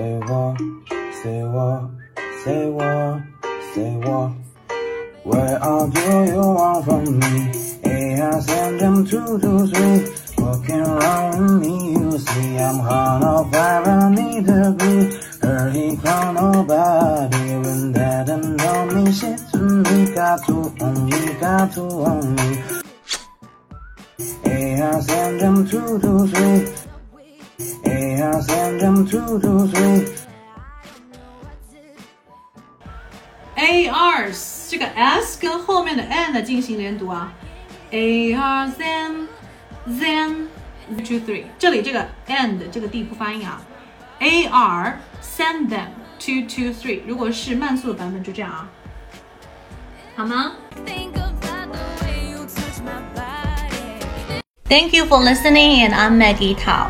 Say what? Say what? Say what? Say what? Where all do you want from me? Hey, I send them two to three. Walking around me, you see, I'm hot off where I need to be. Early call nobody when that and know me shit to me. Got to only, got to only. Hey, I send them two to three. Hey, I send them two to three. A R 这个 S 跟后面的 N 进行连读啊，A R then then two three，这里这个 and 这个 D 不发音啊，A R send them two two three，如果是慢速的版本就这样啊，好吗？ Think about the way you touch my body. Thank you for listening, and I'm Maggie Tao。